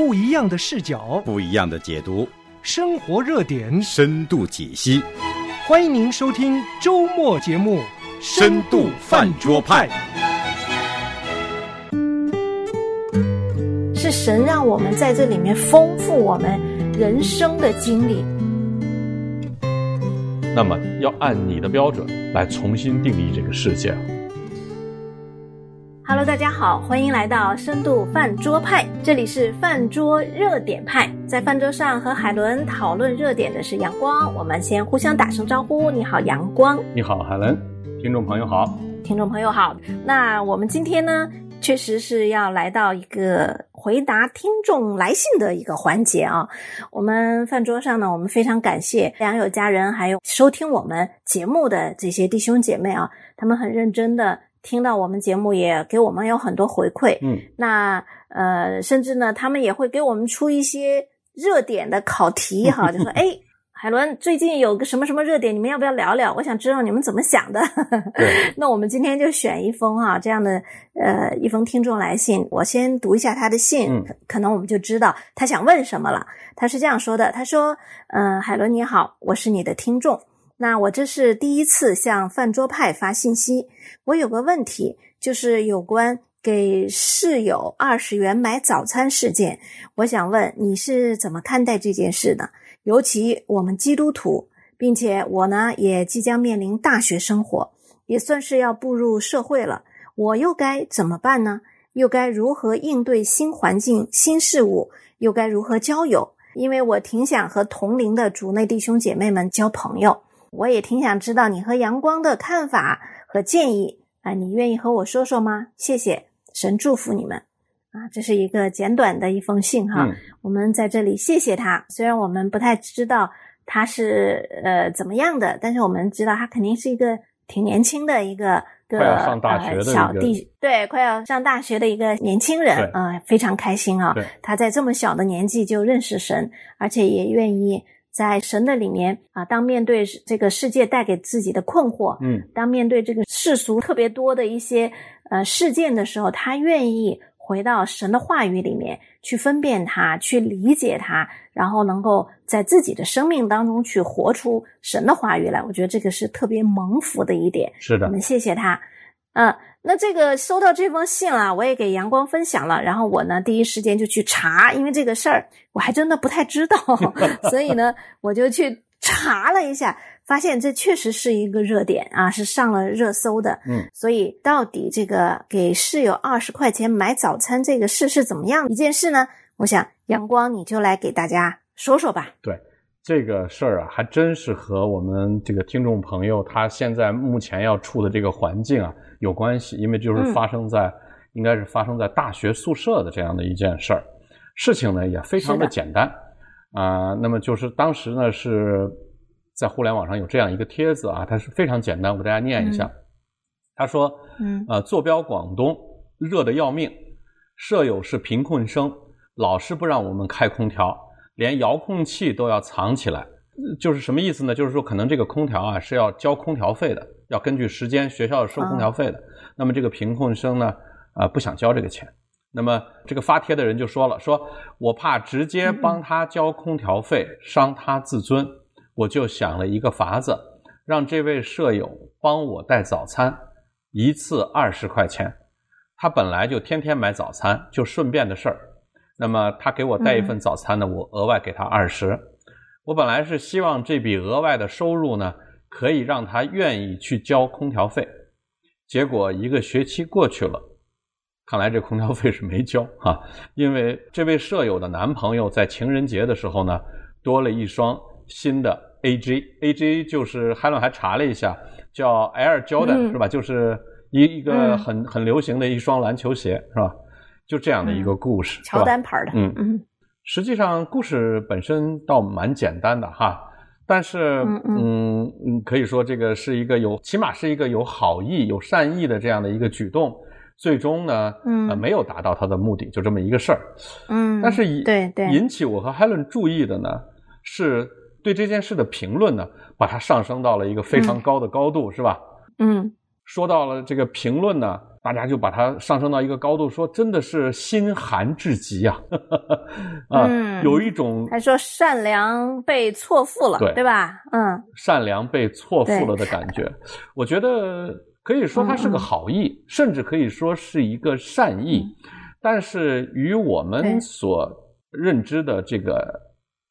不一样的视角，不一样的解读，生活热点，深度解析。欢迎您收听周末节目《深度饭桌派》。是神让我们在这里面丰富我们人生的经历。那么，要按你的标准来重新定义这个世界。Hello，大家好，欢迎来到深度饭桌派，这里是饭桌热点派。在饭桌上和海伦讨论热点的是阳光，我们先互相打声招呼。你好，阳光。你好，海伦。听众朋友好。听众朋友好。那我们今天呢，确实是要来到一个回答听众来信的一个环节啊。我们饭桌上呢，我们非常感谢良友家人，还有收听我们节目的这些弟兄姐妹啊，他们很认真的。听到我们节目也给我们有很多回馈，嗯，那呃，甚至呢，他们也会给我们出一些热点的考题哈，就说哎，海伦最近有个什么什么热点，你们要不要聊聊？我想知道你们怎么想的。对，那我们今天就选一封哈、啊、这样的呃一封听众来信，我先读一下他的信，嗯、可能我们就知道他想问什么了。他是这样说的，他说：“嗯、呃，海伦你好，我是你的听众。”那我这是第一次向饭桌派发信息，我有个问题，就是有关给室友二十元买早餐事件，我想问你是怎么看待这件事的？尤其我们基督徒，并且我呢也即将面临大学生活，也算是要步入社会了，我又该怎么办呢？又该如何应对新环境、新事物？又该如何交友？因为我挺想和同龄的主内弟兄姐妹们交朋友。我也挺想知道你和阳光的看法和建议啊，你愿意和我说说吗？谢谢，神祝福你们啊！这是一个简短的一封信哈，嗯、我们在这里谢谢他。虽然我们不太知道他是呃怎么样的，但是我们知道他肯定是一个挺年轻的一个个快要上大学的、呃、小弟，对，快要上大学的一个年轻人啊、呃，非常开心啊！他在这么小的年纪就认识神，而且也愿意。在神的里面啊，当面对这个世界带给自己的困惑，嗯，当面对这个世俗特别多的一些呃事件的时候，他愿意回到神的话语里面去分辨它，去理解它，然后能够在自己的生命当中去活出神的话语来。我觉得这个是特别蒙福的一点。是的，我们谢谢他。嗯，那这个收到这封信啊，我也给阳光分享了，然后我呢第一时间就去查，因为这个事儿我还真的不太知道，所以呢我就去查了一下，发现这确实是一个热点啊，是上了热搜的。嗯，所以到底这个给室友二十块钱买早餐这个事是怎么样一件事呢？我想阳光你就来给大家说说吧。对。这个事儿啊，还真是和我们这个听众朋友他现在目前要处的这个环境啊有关系，因为就是发生在、嗯、应该是发生在大学宿舍的这样的一件事儿。事情呢也非常的简单啊、呃，那么就是当时呢是在互联网上有这样一个帖子啊，它是非常简单，我给大家念一下。嗯、他说：“嗯，呃，坐标广东，热的要命，舍友是贫困生，老师不让我们开空调。”连遥控器都要藏起来，就是什么意思呢？就是说，可能这个空调啊是要交空调费的，要根据时间学校收空调费的。哦、那么这个贫困生呢，啊、呃、不想交这个钱。那么这个发帖的人就说了，说我怕直接帮他交空调费、嗯、伤他自尊，我就想了一个法子，让这位舍友帮我带早餐，一次二十块钱。他本来就天天买早餐，就顺便的事儿。那么他给我带一份早餐呢，嗯、我额外给他二十。我本来是希望这笔额外的收入呢，可以让他愿意去交空调费。结果一个学期过去了，看来这空调费是没交哈、啊，因为这位舍友的男朋友在情人节的时候呢，多了一双新的 AJ，AJ 就是海伦还查了一下，叫 Air Jordan、嗯、是吧？就是一一个很、嗯、很流行的一双篮球鞋是吧？就这样的一个故事，嗯、乔丹牌的，嗯。嗯，实际上故事本身倒蛮简单的哈，但是嗯嗯。嗯，可以说这个是一个有，起码是一个有好意、有善意的这样的一个举动，最终呢，嗯、呃，没有达到他的目的，就这么一个事儿，嗯，但是引对对。引起我和 Helen 注意的呢，是对这件事的评论呢，把它上升到了一个非常高的高度，是吧？嗯，说到了这个评论呢。大家就把它上升到一个高度，说真的是心寒至极啊！啊，嗯有一种还说善良被错付了，对对吧？嗯善良被错付了的感觉。我觉得可以说它是个好意，甚至可以说是一个善意，但是与我们所认知的这个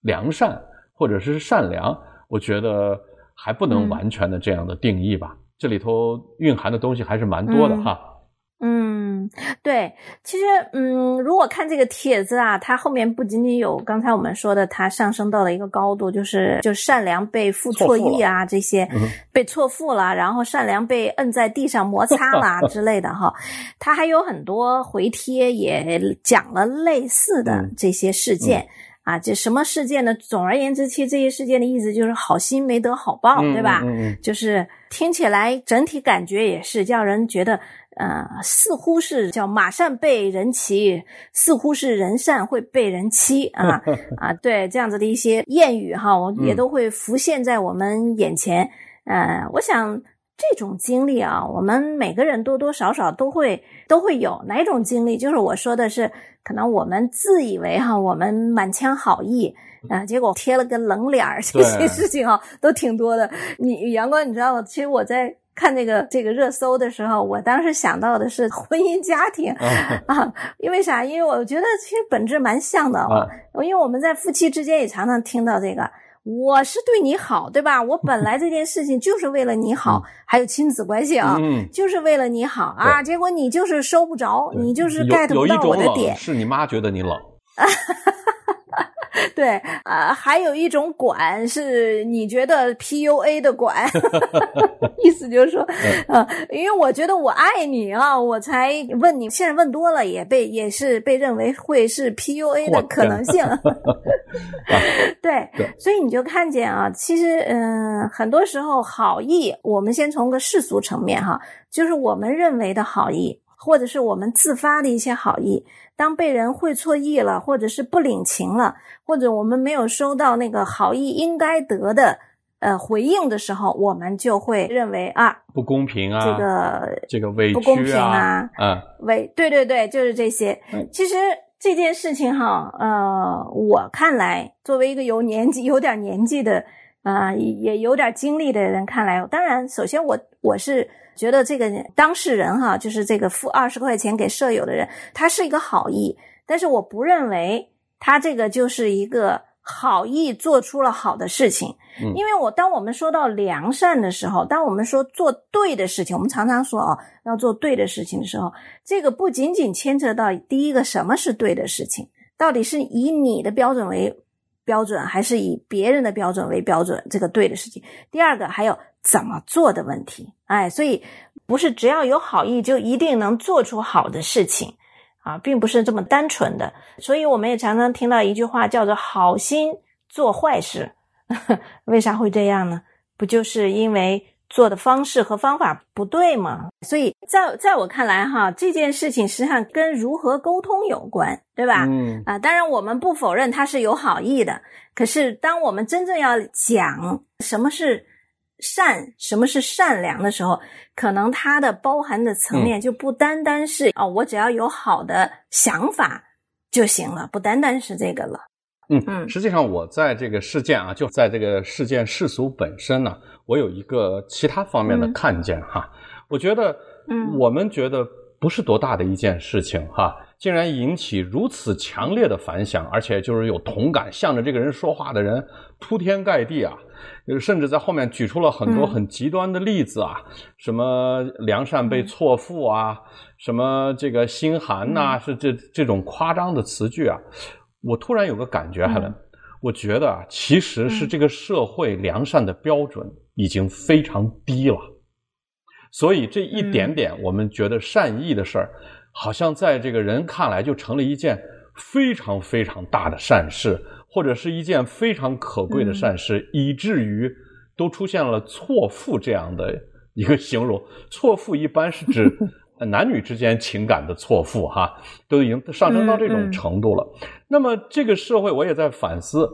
良善或者是善良，我觉得还不能嗯完全的这样的定义吧。这里头蕴含的东西还是蛮多的嗯哈。嗯，对，其实嗯，如果看这个帖子啊，它后面不仅仅有刚才我们说的，它上升到了一个高度，就是就善良被付错意啊，这些嗯被错付了，然后善良被摁在地上摩擦啦 之类的哈，它还有很多回帖也讲了类似的嗯这些事件。啊，这什么事件呢？总而言之，其实这些事件的意思就是好心没得好报，嗯对吧？嗯嗯就是听起来整体感觉也是叫人觉得，呃，似乎是叫马善被人骑，似乎是人善会被人欺啊 啊，对，这样子的一些谚语哈，我也嗯都会浮现在我们眼前。呃，我想这种经历啊，我们每个人多多少少都会都会有哪种经历？就是我说的是，可能我们自以为哈，我们满腔好意。啊，结果贴了个冷脸儿，这些事情啊都挺多的。你阳光，你知道吗？其实我在看这个这个热搜的时候，我当时想到的是婚姻家庭啊，因为啥？因为我觉得其实本质蛮像的啊因为我们在夫妻之间也常常听到这个。我是对你好，对吧？我本来这件事情就是为了你好，还有亲子关系啊，嗯，就是为了你好啊。结果你就是收不着，你就是 get 不到我的点。是你妈觉得你冷，对，啊、还有一种管是你觉得 PUA 的管，意思就是说，呃，因为我觉得我爱你啊，我才问你。现在问多了也被也是被认为会是 PUA 的可能性。对对，所以你就看见啊，其实嗯、呃很多时候好意，我们先从个世俗层面哈，就是我们认为的好意，或者是我们自发的一些好意，当被人会错意了，或者是不领情了，或者我们没有收到那个好意应该得的呃回应的时候，我们就会认为啊，不公平啊，这个这个委屈不公平啊啊，啊，为对对对，就是这些嗯。其实这件事情哈，呃，我看来，作为一个有年纪、有点年纪的，呃，也有点经历的人看来，当然，首先我我是觉得这个当事人哈，就是这个付二十块钱给舍友的人，他是一个好意，但是我不认为他这个就是一个好意做出了好的事情。嗯因为我当我们说到良善的时候，当我们说做对的事情，我们常常说哦，要做对的事情的时候，这个不仅仅牵扯到第一个什么是对的事情，到底是以你的标准为标准，还是以别人的标准为标准？这个对的事情。第二个还有怎么做的问题。哎，所以不是只要有好意就一定能做出好的事情啊，并不是这么单纯的。所以我们也常常听到一句话叫做“好心做坏事”。为啥会这样呢？不就是因为做的方式和方法不对吗？所以在在我看来，哈，这件事情实际上跟如何沟通有关，对吧？嗯啊，当然我们不否认他是有好意的，可是当我们真正要讲什么是善，什么是善良的时候，可能它的包含的层面就不单单是、哦，我只要有好的想法就行了，不单单是这个了。嗯嗯实际上我在这个事件啊，就在这个事件世俗本身呢，我有一个其他方面的嗯看见哈。我觉得，嗯我们觉得不是多大的一件事情哈，竟然引起如此强烈的反响，而且就是有同感，向着这个人说话的人铺天盖地啊，呃甚至在后面举出了很多嗯。很极端的例子啊，什么良善被错付啊，什么这个心寒呐、是这这种夸张的词句啊。我突然有个感觉，海伦，我觉得啊，其实是这个社会良善的标准已经非常低了，所以这一点点我们觉得善意的事儿，好像在这个人看来就成了一件非常非常大的善事，或者是一件非常可贵的善事，以至于都出现了错付这样的一个形容。错付一般是指 男女之间情感的错付，哈，都已经上升到这种程度了。那么这个社会，我也在反思，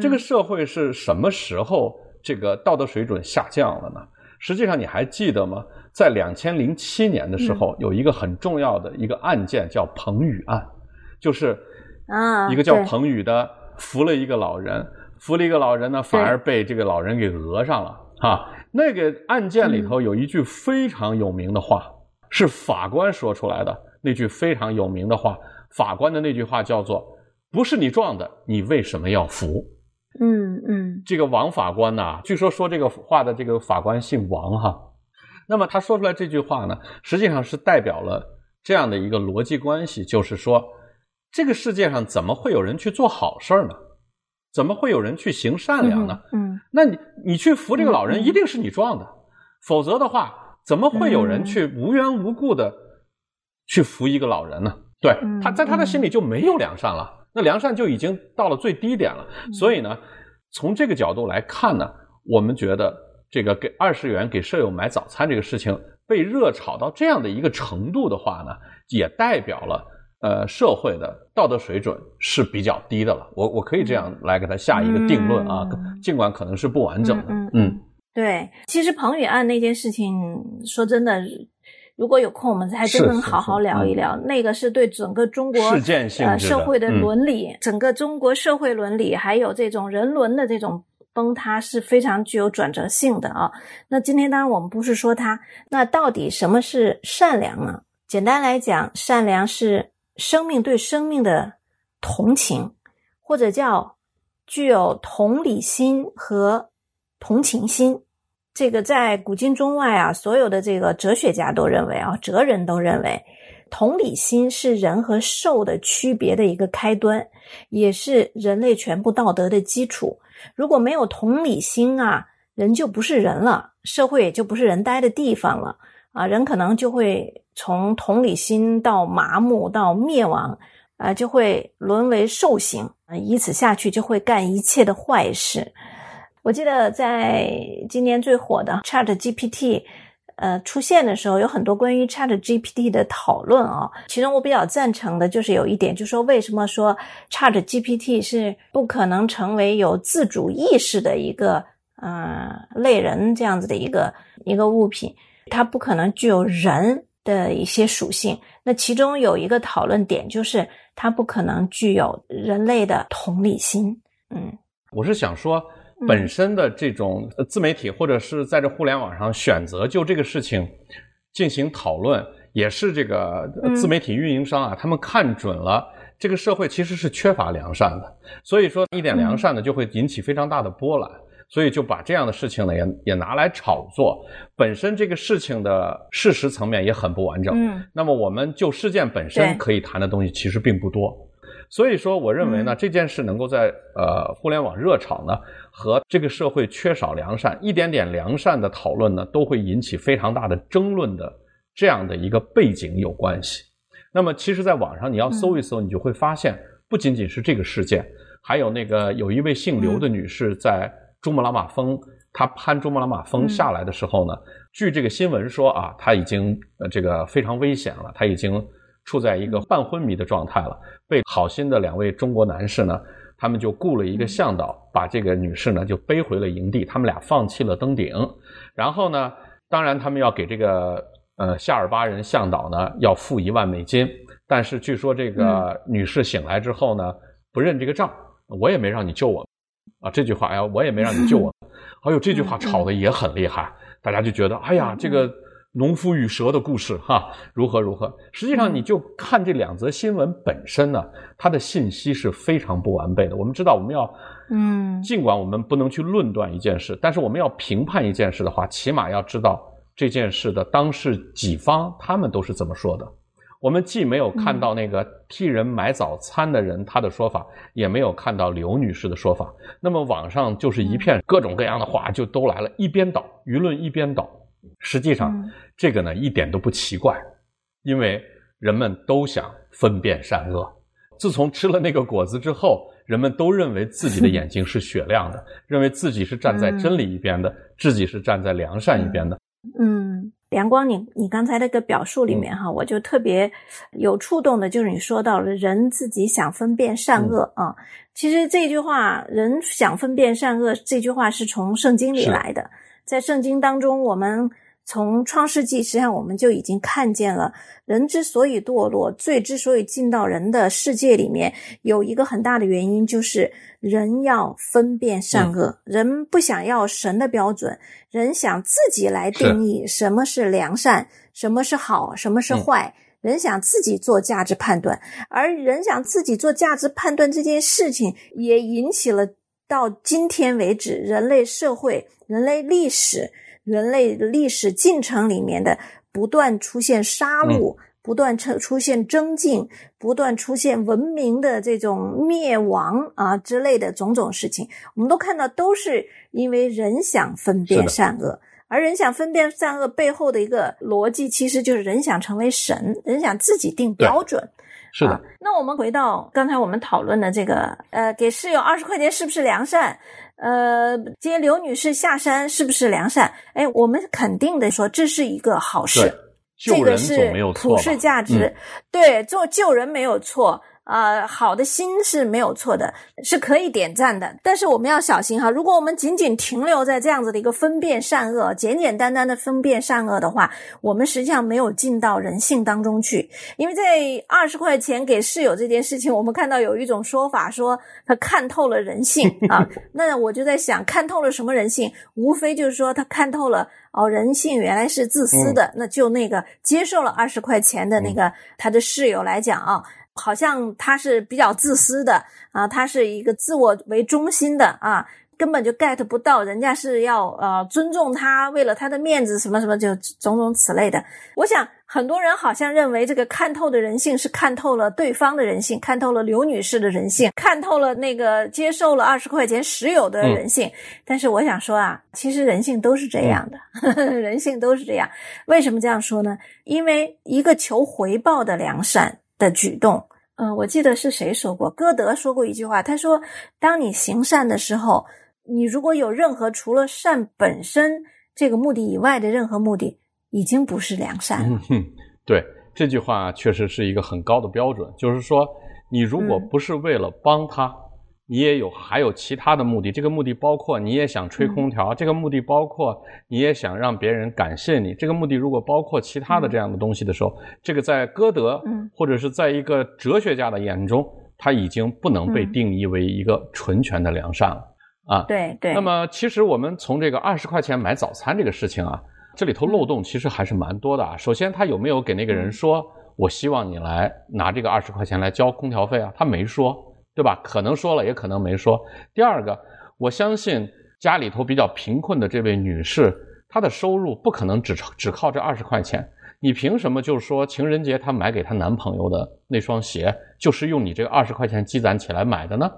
这个社会是什么时候这个道德水准下降了呢？实际上你还记得吗？在两千零七年的时候，有一个很重要的一个案件叫彭宇案，就是啊，一个叫彭宇的扶了一个老人，扶了一个老人呢，反而被这个老人给讹上了啊。那个案件里头有一句非常有名的话，是法官说出来的那句非常有名的话，法官的那句话叫做“不是你撞的，你为什么要扶？”嗯嗯这个王法官呐、据说说这个话的这个法官姓王哈。那么他说出来这句话呢，实际上是代表了这样的一个逻辑关系，就是说，这个世界上怎么会有人去做好事儿呢？怎么会有人去行善良呢？嗯那你你去扶这个老人，一定是你撞的，否则的话，怎么会有人去无缘无故的去扶一个老人呢？对嗯他在他的心里就没有良善了，那良善就已经到了最低点了。嗯所以呢，从这个角度来看呢，我们觉得这个给二十元给舍友买早餐这个事情被热炒到这样的一个程度的话呢，也代表了。呃，社会的道德水准是比较低的了，我我可以这样来给他下一个定论啊，嗯。尽管可能是不完整的，嗯嗯对，其实彭宇案那件事情，说真的，如果有空，我们还真能好好聊一聊。那个是对整个中国事件性社会的嗯。伦理，整个中国社会伦理，还有这种人伦的这种崩塌是非常具有转折性的啊。那今天当然我们不是说它，那到底什么是善良呢？简单来讲，善良是生命对生命的同情，或者叫具有同理心和同情心。这个在古今中外啊，所有的这个哲学家都认为啊，哲人都认为，同理心是人和兽的区别的一个开端，也是人类全部道德的基础。如果没有同理心啊，人就不是人了，社会也就不是人待的地方了啊，人可能就会从同理心到麻木到灭亡。啊，就会沦为兽性，啊，以此下去就会干一切的坏事。我记得在今年最火的 Chat GPT，呃出现的时候，有很多关于 Chat GPT 的讨论啊。其中我比较赞成的就是有一点，就是说为什么说 Chat GPT 是不可能成为有自主意识的一个呃类人这样子的一个一个物品，它不可能具有人的一些属性。那其中有一个讨论点就是。它不可能具有人类的同理心。嗯，我是想说，本身的这种自媒体或者是在这互联网上选择就这个事情进行讨论，也是这个自媒体运营商啊，他们看准了这个社会其实是缺乏良善的，所以说一点良善呢就会引起非常大的波澜。所以就把这样的事情呢也也拿来炒作，本身这个事情的事实层面也很不完整。嗯，那么我们就事件本身可以谈的东西其实并不多。所以说，我认为呢，嗯、这件事能够在呃互联网热炒呢，和这个社会缺少良善、一点点良善的讨论呢，都会引起非常大的争论的这样的一个背景有关系。那么，其实，在网上你要搜一搜，你就会发现，不仅仅是这个事件，还有那个有一位姓刘的女士在。珠穆朗玛峰，她攀珠穆朗玛峰下来的时候呢，嗯、据这个新闻说啊，她已经呃这个非常危险了，她已经处在一个半昏迷的状态了。被好心的两位中国男士呢，他们就雇了一个向导，把这个女士呢就背回了营地，他们俩放弃了登顶。然后呢，当然他们要给这个呃夏尔巴人向导呢要付一万美金，但是据说这个女士醒来之后呢，不认这个账，我也没让你救我。啊，这句话，哎呀，我也没让你救我。哎呦，这句话吵得也很厉害，大家就觉得，哎呀，这个农夫与蛇的故事，哈，如何如何。实际上，你就看这两则新闻本身呢，它的信息是非常不完备的。我们知道，我们要，嗯，尽管我们不能去论断一件事，但是我们要评判一件事的话，起码要知道这件事的当事几方他们都是怎么说的。我们既没有看到那个替人买早餐的人他的说法，也没有看到刘女士的说法。那么网上就是一片各种各样的话就都来了，一边倒，舆论一边倒。实际上，这个呢一点都不奇怪，因为人们都想分辨善恶。自从吃了那个果子之后，人们都认为自己的眼睛是雪亮的，认为自己是站在真理一边的，自己是站在良善一边的。嗯。梁光你，你你刚才那个表述里面哈，我就特别有触动的，就是你说到了人自己想分辨善恶啊。其实这句话“人想分辨善恶”这句话是从圣经里来的，在圣经当中，我们从创世纪，实际上我们就已经看见了，人之所以堕落，罪之所以进到人的世界里面，有一个很大的原因，就是人要分辨善恶，人不想要神的标准，人想自己来定义什么是良善，什么是好，什么是坏。人想自己做价值判断，而人想自己做价值判断这件事情，也引起了到今天为止人类社会、人类历史、人类历史进程里面的不断出现杀戮、不断出出现增进、不断出现文明的这种灭亡啊之类的种种事情，我们都看到，都是因为人想分辨善恶。而人想分辨善恶背后的一个逻辑，其实就是人想成为神，人想自己定标准。是的。那我们回到刚才我们讨论的这个，呃，给室友二十块钱是不是良善？呃，接刘女士下山是不是良善？哎，我们肯定的说这是一个好事，这个是普世价值。对，做救人没有错。呃，好的心是没有错的，是可以点赞的。但是我们要小心哈，如果我们仅仅停留在这样子的一个分辨善恶、简简单单的分辨善恶的话，我们实际上没有进到人性当中去。因为在二十块钱给室友这件事情，我们看到有一种说法说他看透了人性 啊。那我就在想，看透了什么人性？无非就是说他看透了哦，人性原来是自私的。那就那个接受了二十块钱的那个他的室友来讲啊。好像他是比较自私的啊，他是一个自我为中心的啊，根本就 get 不到人家是要呃尊重他，为了他的面子什么什么就种种此类的。我想很多人好像认为这个看透的人性是看透了对方的人性，看透了刘女士的人性，看透了那个接受了二十块钱石有的人性。但是我想说啊，其实人性都是这样的，人性都是这样。为什么这样说呢？因为一个求回报的良善。的举动，嗯，我记得是谁说过？歌德说过一句话，他说：“当你行善的时候，你如果有任何除了善本身这个目的以外的任何目的，已经不是良善。”嗯，对，这句话确实是一个很高的标准，就是说，你如果不是为了帮他。你也有还有其他的目的，这个目的包括你也想吹空调，这个目的包括你也想让别人感谢你，这个目的如果包括其他的这样的东西的时候，这个在歌德或者是在一个哲学家的眼中，他已经不能被定义为一个纯全的良善了啊。对对。那么其实我们从这个二十块钱买早餐这个事情啊，这里头漏洞其实还是蛮多的啊。首先他有没有给那个人说，我希望你来拿这个二十块钱来交空调费啊？他没说。对吧？可能说了，也可能没说。第二个，我相信家里头比较贫困的这位女士，她的收入不可能只只靠这二十块钱。你凭什么就是说情人节她买给她男朋友的那双鞋，就是用你这个二十块钱积攒起来买的呢？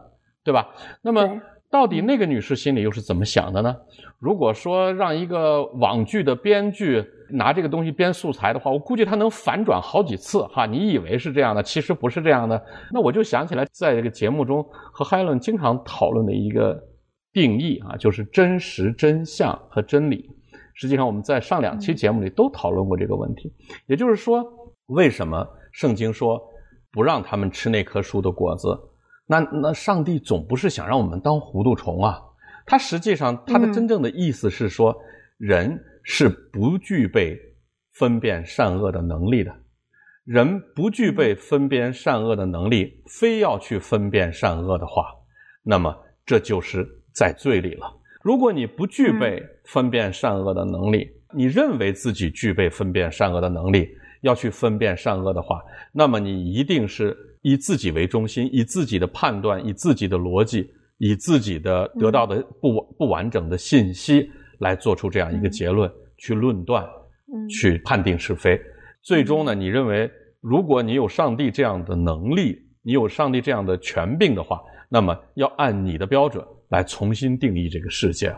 对吧？那么。到底那个女士心里又是怎么想的呢？如果说让一个网剧的编剧拿这个东西编素材的话，我估计他能反转好几次哈。你以为是这样的，其实不是这样的。那我就想起来，在这个节目中和海伦经常讨论的一个定义啊，就是真实、真相和真理。实际上，我们在上两期节目里都讨论过这个问题。也就是说，为什么圣经说不让他们吃那棵树的果子？那那上帝总不是想让我们当糊涂虫啊？他实际上他的真正的意思是说，人是不具备分辨善恶的能力的。人不具备分辨善恶的能力，非要去分辨善恶的话，那么这就是在罪里了。如果你不具备分辨善恶的能力，你认为自己具备分辨善恶的能力，要去分辨善恶的话，那么你一定是。以自己为中心，以自己的判断，以自己的逻辑，以自己的得到的不不完整的信息来做出这样一个结论，去论断，去判定是非。最终呢，你认为，如果你有上帝这样的能力，你有上帝这样的权柄的话，那么要按你的标准来重新定义这个世界。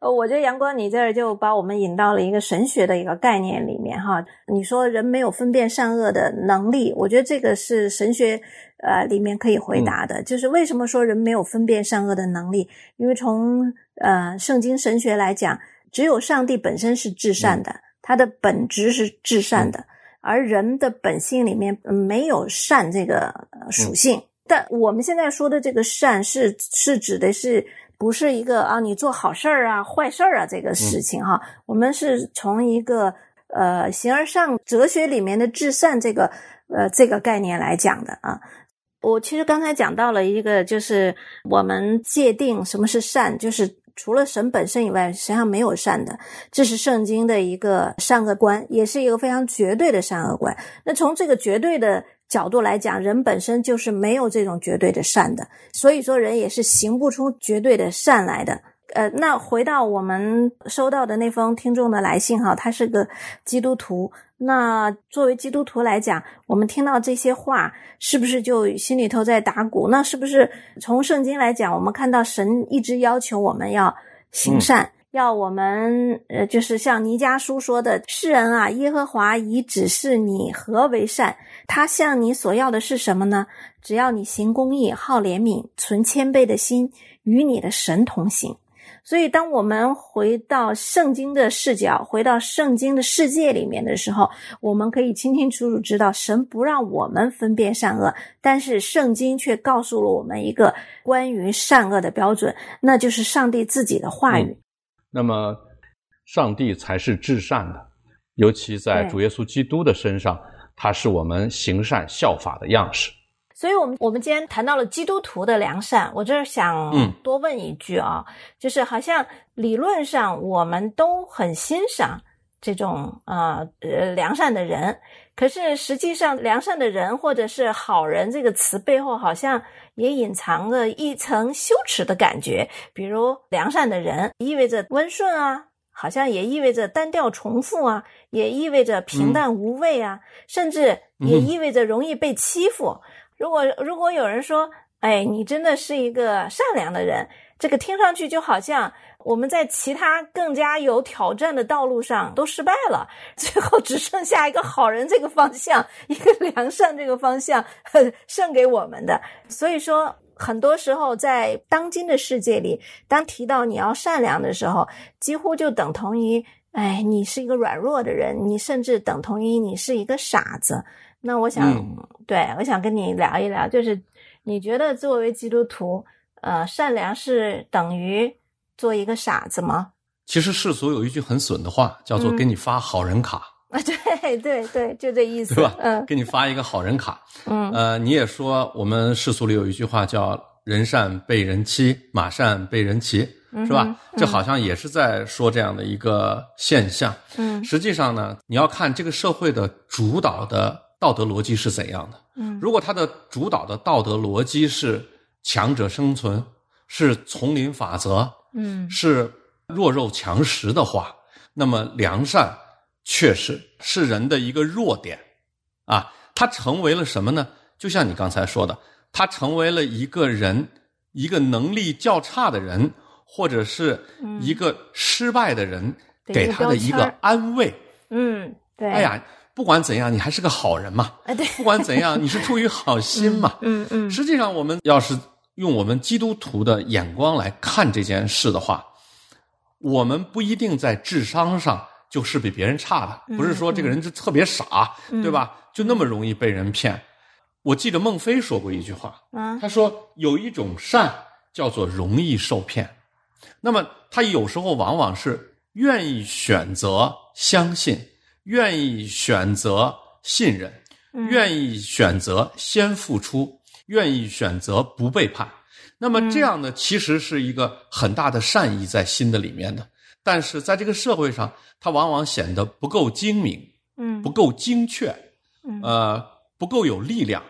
呃，我觉得阳光，你这儿就把我们引到了一个神学的一个概念里面哈。你说人没有分辨善恶的能力，我觉得这个是神学呃里面可以回答的。就是为什么说人没有分辨善恶的能力？因为从呃圣经神学来讲，只有上帝本身是至善的，他的本质是至善的，而人的本性里面没有善这个属性。但我们现在说的这个善，是是指的是。不是一个啊你做好事儿啊坏事儿啊这个事情哈，我们是从一个呃形而上哲学里面的至善这个呃这个概念来讲的啊。我其实刚才讲到了一个，就是我们界定什么是善，就是除了神本身以外，实际上没有善的，这是圣经的一个善恶观，也是一个非常绝对的善恶观。那从这个绝对的角度来讲，人本身就是没有这种绝对的善的，所以说人也是行不出绝对的善来的。呃，那回到我们收到的那封听众的来信哈，他是个基督徒。那作为基督徒来讲，我们听到这些话，是不是就心里头在打鼓？那是不是从圣经来讲，我们看到神一直要求我们要行善，要我们呃，就是像尼迦书说的：“世人啊，耶和华已指示你何为善，他向你所要的是什么呢？只要你行公义、好怜悯、存谦卑的心，与你的神同行。”所以，当我们回到圣经的视角，回到圣经的世界里面的时候，我们可以清清楚楚知道，神不让我们分辨善恶，但是圣经却告诉了我们一个关于善恶的标准，那就是上帝自己的话语。那么，上帝才是至善的，尤其在主耶稣基督的身上，他是我们行善效法的样式。所以，我们我们今天谈到了基督徒的良善，我就是想多问一句啊，就是好像理论上我们都很欣赏这种啊呃良善的人，可是实际上良善的人或者是好人这个词背后，好像也隐藏着一层羞耻的感觉。比如良善的人意味着温顺啊，好像也意味着单调重复啊，也意味着平淡无味啊，甚至也意味着容易被欺负。如果如果有人说，哎，你真的是一个善良的人，这个听上去就好像我们在其他更加有挑战的道路上都失败了，最后只剩下一个好人这个方向，一个良善这个方向剩给我们的。所以说，很多时候在当今的世界里，当提到你要善良的时候，几乎就等同于，哎，你是一个软弱的人，你甚至等同于你是一个傻子。那我想，对我想跟你聊一聊，就是你觉得作为基督徒，呃，善良是等于做一个傻子吗？其实世俗有一句很损的话，叫做“给你发好人卡”。啊，对对对，就这意思，对吧？嗯，给你发一个好人卡。嗯，呃，你也说我们世俗里有一句话叫“人善被人欺，马善被人骑”，是吧？这好像也是在说这样的一个现象。嗯，实际上呢，你要看这个社会的主导的。道德逻辑是怎样的？嗯，如果它的主导的道德逻辑是强者生存，是丛林法则，嗯，是弱肉强食的话，那么良善确实是人的一个弱点啊。它成为了什么呢？就像你刚才说的，它成为了一个人一个能力较差的人，或者是一个失败的人给他的一个安慰。嗯，对。哎呀。不管怎样，你还是个好人嘛。哎，对。不管怎样，你是出于好心嘛。嗯嗯。实际上，我们要是用我们基督徒的眼光来看这件事的话，我们不一定在智商上就是比别人差的。不是说这个人就特别傻，对吧？就那么容易被人骗。我记得孟非说过一句话，他说有一种善叫做容易受骗。那么他有时候往往是愿意选择相信。愿意选择信任，愿意选择先付出，愿意选择不背叛。那么这样呢，其实是一个很大的善意在心的里面的。但是在这个社会上，它往往显得不够精明，嗯，不够精确，呃，不够有力量。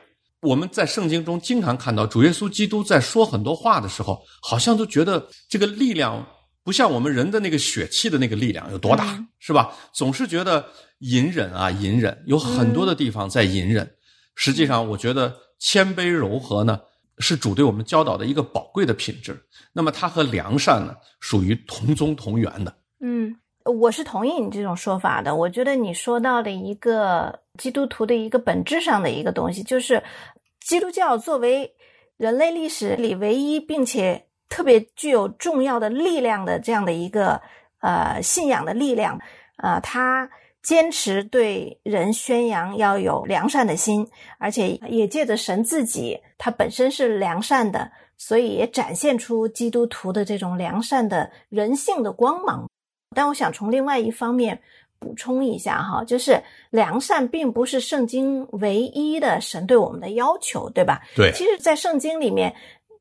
我们在圣经中经常看到主耶稣基督在说很多话的时候，好像都觉得这个力量。不像我们人的那个血气的那个力量有多大，是吧？总是觉得隐忍啊，隐忍，有很多的地方在隐忍。实际上，我觉得谦卑柔和呢，是主对我们教导的一个宝贵的品质。那么，它和良善呢，属于同宗同源的。嗯，我是同意你这种说法的。我觉得你说到的一个基督徒的一个本质上的一个东西，就是基督教作为人类历史里唯一并且。特别具有重要的力量的这样的一个呃信仰的力量，呃，它坚持对人宣扬要有良善的心，而且也借着神自己，他本身是良善的，所以也展现出基督徒的这种良善的人性的光芒。但我想从另外一方面补充一下哈，就是良善并不是圣经唯一的神对我们的要求，对吧？对，其实，在圣经里面。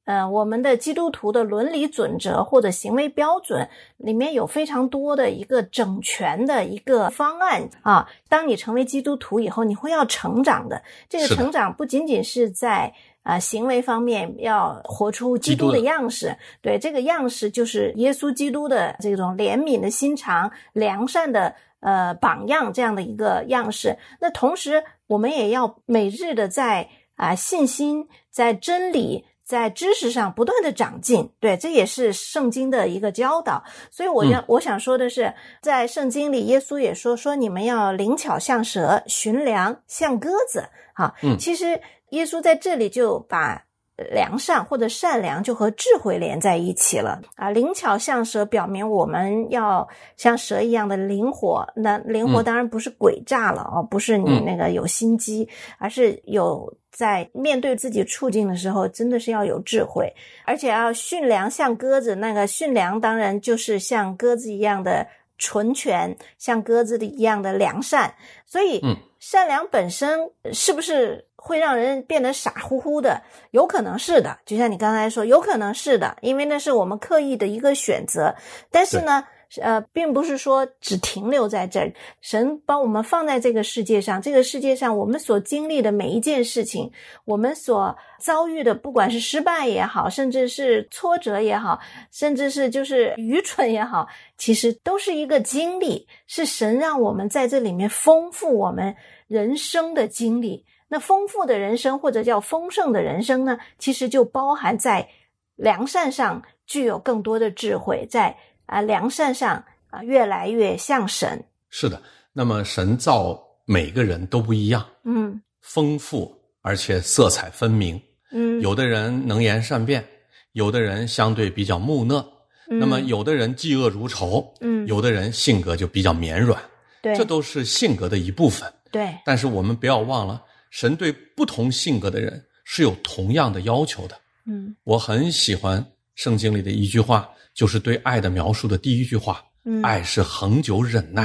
呃，我们的基督徒的伦理准则或者行为标准里面有非常多的一个整全的一个方案啊。当你成为基督徒以后，你会要成长的。这个成长不仅仅是在啊行为方面要活出基督的样式，对这个样式就是耶稣基督的这种怜悯的心肠、良善的呃榜样这样的一个样式。那同时，我们也要每日的在啊信心、在真理。在知识上不断的长进，对，这也是圣经的一个教导。所以，我要我想说的是，在圣经里，耶稣也说说你们要灵巧像蛇，寻良像鸽子。哈，嗯，其实耶稣在这里就把良善或者善良就和智慧连在一起了啊。灵巧像蛇，表明我们要像蛇一样的灵活。那灵活当然不是诡诈了哦，不是你那个有心机，而是有。在面对自己处境的时候，真的是要有智慧，而且要驯良像鸽子。那个驯良当然就是像鸽子一样的纯全，像鸽子的一样的良善。所以，善良本身是不是会让人变得傻乎乎的？有可能是的，就像你刚才说，有可能是的，因为那是我们刻意的一个选择。但是呢？呃，并不是说只停留在这儿。神把我们放在这个世界上，这个世界上我们所经历的每一件事情，我们所遭遇的，不管是失败也好，甚至是挫折也好，甚至是就是愚蠢也好，其实都是一个经历，是神让我们在这里面丰富我们人生的经历。那丰富的人生，或者叫丰盛的人生呢，其实就包含在良善上具有更多的智慧，在。啊，良善上啊，越来越像神。是的，那么神造每个人都不一样，嗯，丰富而且色彩分明，嗯，有的人能言善辩，有的人相对比较木讷，嗯那么有的人嫉恶如仇，嗯，有的人性格就比较绵软，对，这都是性格的一部分，对。但是我们不要忘了，神对不同性格的人是有同样的要求的，嗯，我很喜欢圣经里的一句话。就是对爱的描述的第一句话，爱是恒久忍耐。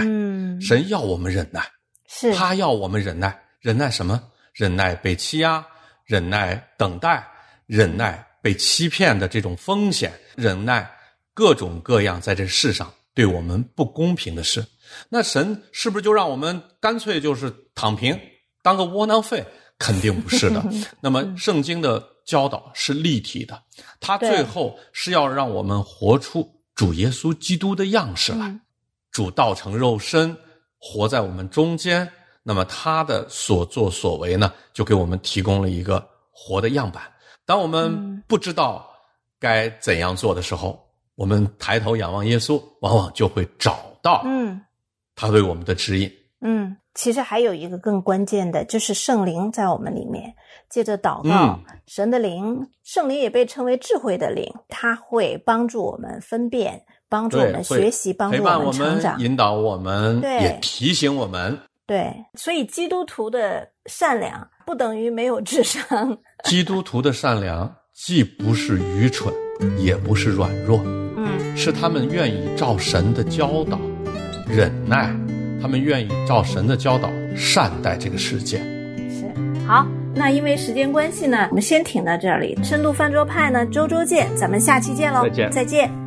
神要我们忍耐，是他要我们忍耐，忍耐什么？忍耐被欺压，忍耐等待，忍耐被欺骗的这种风险，忍耐各种各样在这世上对我们不公平的事。那神是不是就让我们干脆就是躺平，当个窝囊废？肯定不是的。那么圣经的。教导是立体的，他最后是要让我们活出主耶稣基督的样式来。主道成肉身，活在我们中间。那么他的所作所为呢，就给我们提供了一个活的样板。当我们不知道该怎样做的时候，我们抬头仰望耶稣，往往就会找到嗯他对我们的指引。嗯，其实还有一个更关键的，就是圣灵在我们里面。借着祷告，神的灵，圣灵也被称为智慧的灵，他会帮助我们分辨，帮助我们学习，帮助我们成长，引导我们，也提醒我们。对，所以基督徒的善良不等于没有智商。基督徒的善良既不是愚蠢，也不是软弱，嗯，是他们愿意照神的教导忍耐，他们愿意照神的教导善待这个世界。是好。那因为时间关系呢，我们先停到这里。深度饭桌派呢，周周见，咱们下期见喽！再见，再见。